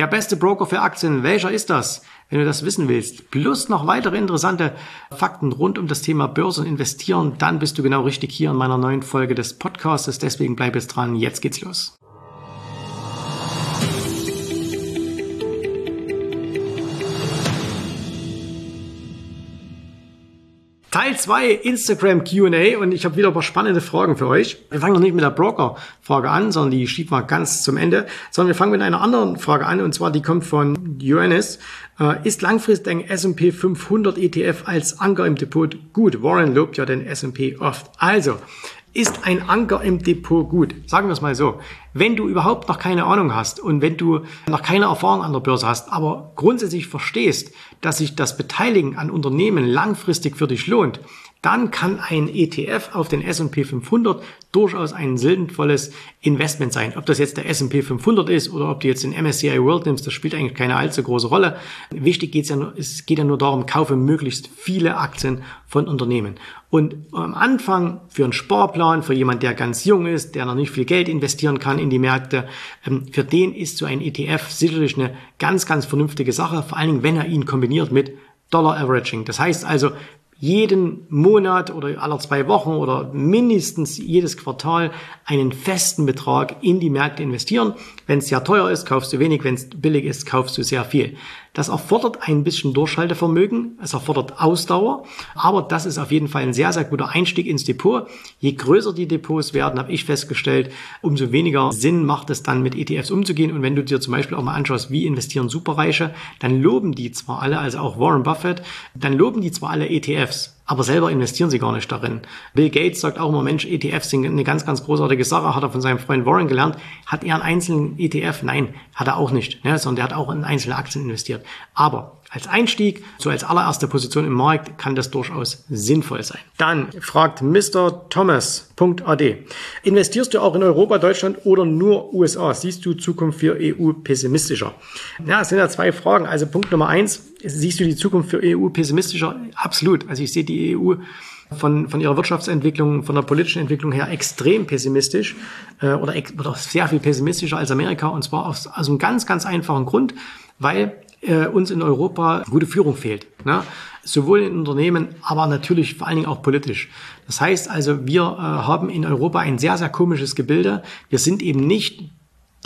Der beste Broker für Aktien, welcher ist das? Wenn du das wissen willst, plus noch weitere interessante Fakten rund um das Thema Börse und Investieren, dann bist du genau richtig hier in meiner neuen Folge des Podcasts. Deswegen bleib jetzt dran. Jetzt geht's los. Teil 2 Instagram QA und ich habe wieder ein paar spannende Fragen für euch. Wir fangen noch nicht mit der Broker-Frage an, sondern die schieben wir ganz zum Ende, sondern wir fangen mit einer anderen Frage an und zwar die kommt von Johannes. Äh, ist langfristig ein S&P 500 ETF als Anker im Depot gut? Warren lobt ja den S&P oft. Also, ist ein Anker im Depot gut? Sagen wir es mal so. Wenn du überhaupt noch keine Ahnung hast und wenn du noch keine Erfahrung an der Börse hast, aber grundsätzlich verstehst, dass sich das Beteiligen an Unternehmen langfristig für dich lohnt, dann kann ein ETF auf den S&P 500 durchaus ein sinnvolles Investment sein. Ob das jetzt der S&P 500 ist oder ob du jetzt den MSCI World nimmst, das spielt eigentlich keine allzu große Rolle. Wichtig geht's ja nur, es geht ja nur darum, kaufe möglichst viele Aktien von Unternehmen. Und am Anfang für einen Sparplan, für jemand, der ganz jung ist, der noch nicht viel Geld investieren kann in die Märkte, ähm, für den ist so ein ETF sicherlich eine ganz, ganz vernünftige Sache, vor allen Dingen, wenn er ihn kombiniert mit Dollar Averaging. Das heißt also, jeden Monat oder alle zwei Wochen oder mindestens jedes Quartal einen festen Betrag in die Märkte investieren. Wenn es sehr teuer ist, kaufst du wenig, wenn es billig ist, kaufst du sehr viel. Das erfordert ein bisschen Durchhaltevermögen, es erfordert Ausdauer, aber das ist auf jeden Fall ein sehr, sehr guter Einstieg ins Depot. Je größer die Depots werden, habe ich festgestellt, umso weniger Sinn macht es dann mit ETFs umzugehen. Und wenn du dir zum Beispiel auch mal anschaust, wie investieren Superreiche, dann loben die zwar alle, also auch Warren Buffett, dann loben die zwar alle ETFs, aber selber investieren sie gar nicht darin. Bill Gates sagt auch immer, Mensch, ETFs sind eine ganz, ganz großartige Sache, hat er von seinem Freund Warren gelernt. Hat er einen einzelnen ETF? Nein, hat er auch nicht, ne? sondern der hat auch in einzelne Aktien investiert. Aber als Einstieg, so als allererste Position im Markt, kann das durchaus sinnvoll sein. Dann fragt Mr. Thomas.ad. Investierst du auch in Europa, Deutschland oder nur USA? Siehst du Zukunft für EU pessimistischer? Ja, es sind ja zwei Fragen. Also Punkt Nummer eins, siehst du die Zukunft für EU pessimistischer? Absolut. Also ich sehe die EU von, von ihrer Wirtschaftsentwicklung, von der politischen Entwicklung her extrem pessimistisch äh, oder, oder sehr viel pessimistischer als Amerika und zwar aus, aus einem ganz, ganz einfachen Grund, weil äh, uns in Europa gute Führung fehlt. Ne? Sowohl in Unternehmen, aber natürlich vor allen Dingen auch politisch. Das heißt also, wir äh, haben in Europa ein sehr, sehr komisches Gebilde. Wir sind eben nicht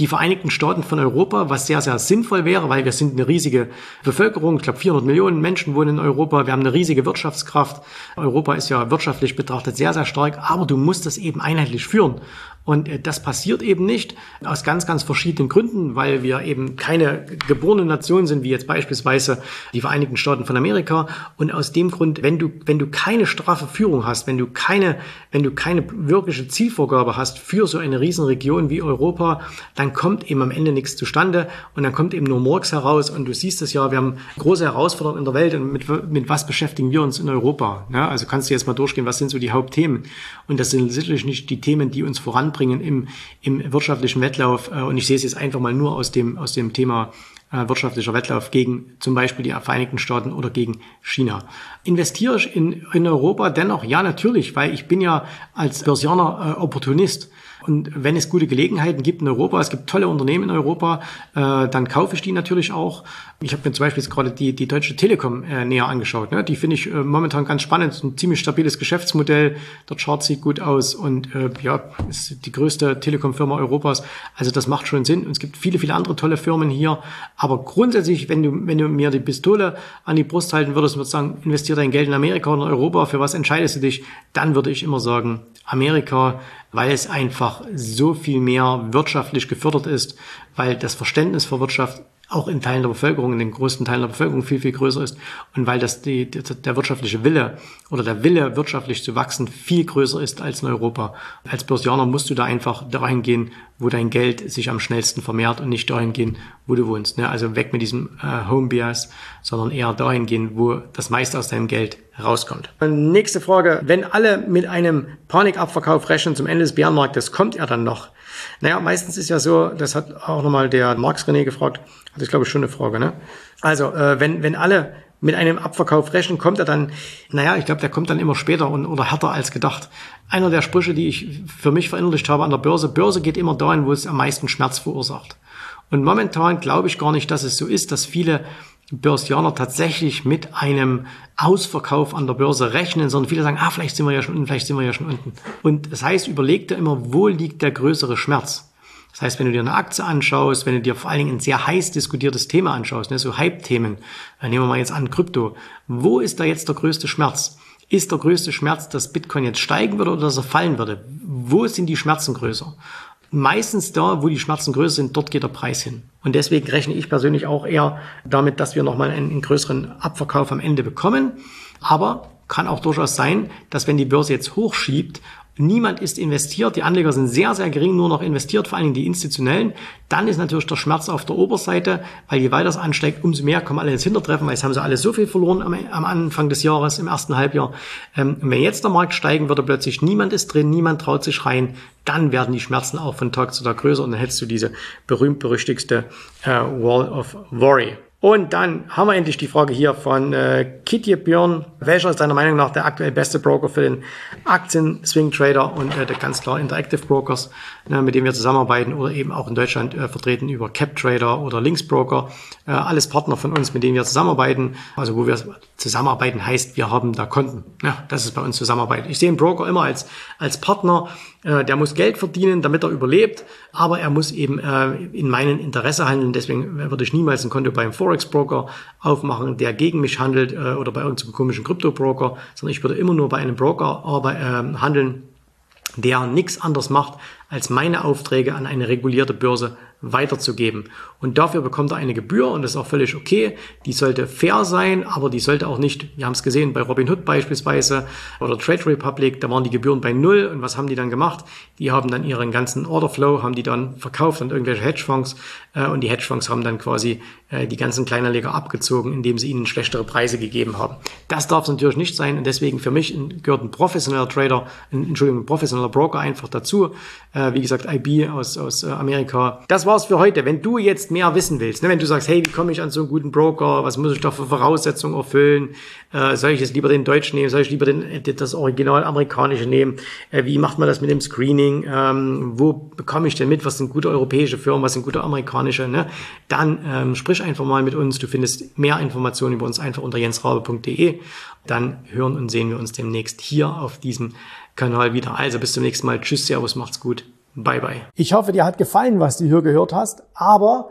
die Vereinigten Staaten von Europa, was sehr, sehr sinnvoll wäre, weil wir sind eine riesige Bevölkerung. Ich glaube, 400 Millionen Menschen wohnen in Europa. Wir haben eine riesige Wirtschaftskraft. Europa ist ja wirtschaftlich betrachtet sehr, sehr stark, aber du musst das eben einheitlich führen. Und äh, das passiert eben nicht aus ganz, ganz verschiedenen Gründen, weil wir eben keine geborene Nation sind, wie jetzt beispielsweise die Vereinigten Staaten von Amerika. Und aus dem Grund, wenn du, wenn du keine straffe Führung hast, wenn du keine, wenn du keine wirkliche Zielvorgabe hast für so eine Riesenregion wie Europa, dann kommt eben am Ende nichts zustande und dann kommt eben nur Murks heraus. Und du siehst es ja, wir haben große Herausforderungen in der Welt und mit, mit was beschäftigen wir uns in Europa? Ja, also kannst du jetzt mal durchgehen, was sind so die Hauptthemen? Und das sind sicherlich nicht die Themen, die uns voran voranbringen im, im wirtschaftlichen Wettlauf. Äh, und ich sehe es jetzt einfach mal nur aus dem, aus dem Thema äh, wirtschaftlicher Wettlauf gegen zum Beispiel die Vereinigten Staaten oder gegen China. Investiere ich in, in Europa dennoch? Ja, natürlich, weil ich bin ja als Börsianer äh, Opportunist. Und wenn es gute Gelegenheiten gibt in Europa, es gibt tolle Unternehmen in Europa, äh, dann kaufe ich die natürlich auch. Ich habe mir zum Beispiel jetzt gerade die, die Deutsche Telekom äh, näher angeschaut. Ne? Die finde ich äh, momentan ganz spannend. Ein ziemlich stabiles Geschäftsmodell. Der Chart sieht gut aus und äh, ja, ist die größte Telekom-Firma Europas. Also das macht schon Sinn. Und es gibt viele, viele andere tolle Firmen hier. Aber grundsätzlich, wenn du, wenn du mir die Pistole an die Brust halten würdest und würdest sagen, investiere dein Geld in Amerika oder in Europa, für was entscheidest du dich? Dann würde ich immer sagen, Amerika, weil es einfach so viel mehr wirtschaftlich gefördert ist, weil das Verständnis für Wirtschaft auch in Teilen der Bevölkerung, in den größten Teilen der Bevölkerung viel, viel größer ist und weil das die, der wirtschaftliche Wille oder der Wille, wirtschaftlich zu wachsen, viel größer ist als in Europa. Als Börsianer musst du da einfach dahin gehen, wo dein Geld sich am schnellsten vermehrt und nicht dahin gehen, wo du wohnst. Ne? Also weg mit diesem äh, Home Bias, sondern eher dahin gehen, wo das meiste aus deinem Geld rauskommt. Nächste Frage. Wenn alle mit einem Panikabverkauf rechnen zum Ende des Bärenmarktes, kommt er dann noch? Naja, meistens ist ja so, das hat auch nochmal der Marx René gefragt, das ist glaube ich schon eine Frage, ne? Also, äh, wenn, wenn alle mit einem Abverkauf rechnen, kommt er dann, naja, ich glaube, der kommt dann immer später und, oder härter als gedacht. Einer der Sprüche, die ich für mich verinnerlicht habe an der Börse, Börse geht immer dahin, wo es am meisten Schmerz verursacht. Und momentan glaube ich gar nicht, dass es so ist, dass viele Börsianer tatsächlich mit einem Ausverkauf an der Börse rechnen, sondern viele sagen, ah, vielleicht sind wir ja schon unten, vielleicht sind wir ja schon unten. Und das heißt, überleg dir immer, wo liegt der größere Schmerz? Das heißt, wenn du dir eine Aktie anschaust, wenn du dir vor allen Dingen ein sehr heiß diskutiertes Thema anschaust, ne, so Hype-Themen, äh, nehmen wir mal jetzt an Krypto, wo ist da jetzt der größte Schmerz? Ist der größte Schmerz, dass Bitcoin jetzt steigen würde oder dass er fallen würde? Wo sind die Schmerzen größer? Meistens da, wo die Schmerzen größer sind, dort geht der Preis hin. Und deswegen rechne ich persönlich auch eher damit, dass wir nochmal einen, einen größeren Abverkauf am Ende bekommen. Aber kann auch durchaus sein, dass wenn die Börse jetzt hochschiebt Niemand ist investiert, die Anleger sind sehr, sehr gering nur noch investiert, vor allen Dingen die institutionellen. Dann ist natürlich der Schmerz auf der Oberseite, weil je weiter es ansteigt, umso mehr kommen alle ins Hintertreffen, weil es haben sie alle so viel verloren am, am Anfang des Jahres, im ersten Halbjahr. Ähm, wenn jetzt der Markt steigen würde, plötzlich niemand ist drin, niemand traut sich rein, dann werden die Schmerzen auch von Tag zu Tag größer und dann hättest du diese berühmt-berüchtigste äh, Wall of Worry. Und dann haben wir endlich die Frage hier von äh, Kitty Björn. Welcher ist deiner Meinung nach der aktuell beste Broker für den Aktien-Swing-Trader und äh, der ganz klar Interactive Brokers, ne, mit denen wir zusammenarbeiten oder eben auch in Deutschland äh, vertreten über CapTrader oder Linksbroker. Äh, alles Partner von uns, mit denen wir zusammenarbeiten. Also wo wir zusammenarbeiten heißt, wir haben da Konten. Ja, das ist bei uns Zusammenarbeit. Ich sehe einen Broker immer als, als Partner, äh, der muss Geld verdienen, damit er überlebt, aber er muss eben äh, in meinem Interesse handeln. Deswegen würde ich niemals ein Konto beim Forex-Broker aufmachen, der gegen mich handelt äh, oder bei irgendeinem komischen Krypto-Broker, sondern ich würde immer nur bei einem Broker äh, handeln, der nichts anderes macht, als meine Aufträge an eine regulierte Börse weiterzugeben. Und dafür bekommt er eine Gebühr und das ist auch völlig okay. Die sollte fair sein, aber die sollte auch nicht, wir haben es gesehen bei Robinhood beispielsweise oder Trade Republic, da waren die Gebühren bei null und was haben die dann gemacht? Die haben dann ihren ganzen Orderflow, haben die dann verkauft an irgendwelche Hedgefonds äh, und die Hedgefonds haben dann quasi die ganzen Kleinanleger abgezogen, indem sie ihnen schlechtere Preise gegeben haben. Das darf es natürlich nicht sein und deswegen für mich gehört ein professioneller Trader, ein, Entschuldigung, ein professioneller Broker einfach dazu. Äh, wie gesagt, IB aus, aus äh, Amerika. Das war's für heute. Wenn du jetzt mehr wissen willst, ne, wenn du sagst, hey, wie komme ich an so einen guten Broker, was muss ich da für Voraussetzungen erfüllen, äh, soll ich jetzt lieber den Deutschen nehmen, soll ich lieber den, äh, das Original amerikanische nehmen, äh, wie macht man das mit dem Screening, ähm, wo bekomme ich denn mit, was sind gute europäische Firmen, was sind gute amerikanische, ne? dann ähm, sprich einfach mal mit uns, du findest mehr Informationen über uns einfach unter jensrabe.de, dann hören und sehen wir uns demnächst hier auf diesem Kanal wieder. Also bis zum nächsten Mal, tschüss, servus, macht's gut. Bye bye. Ich hoffe, dir hat gefallen, was du hier gehört hast, aber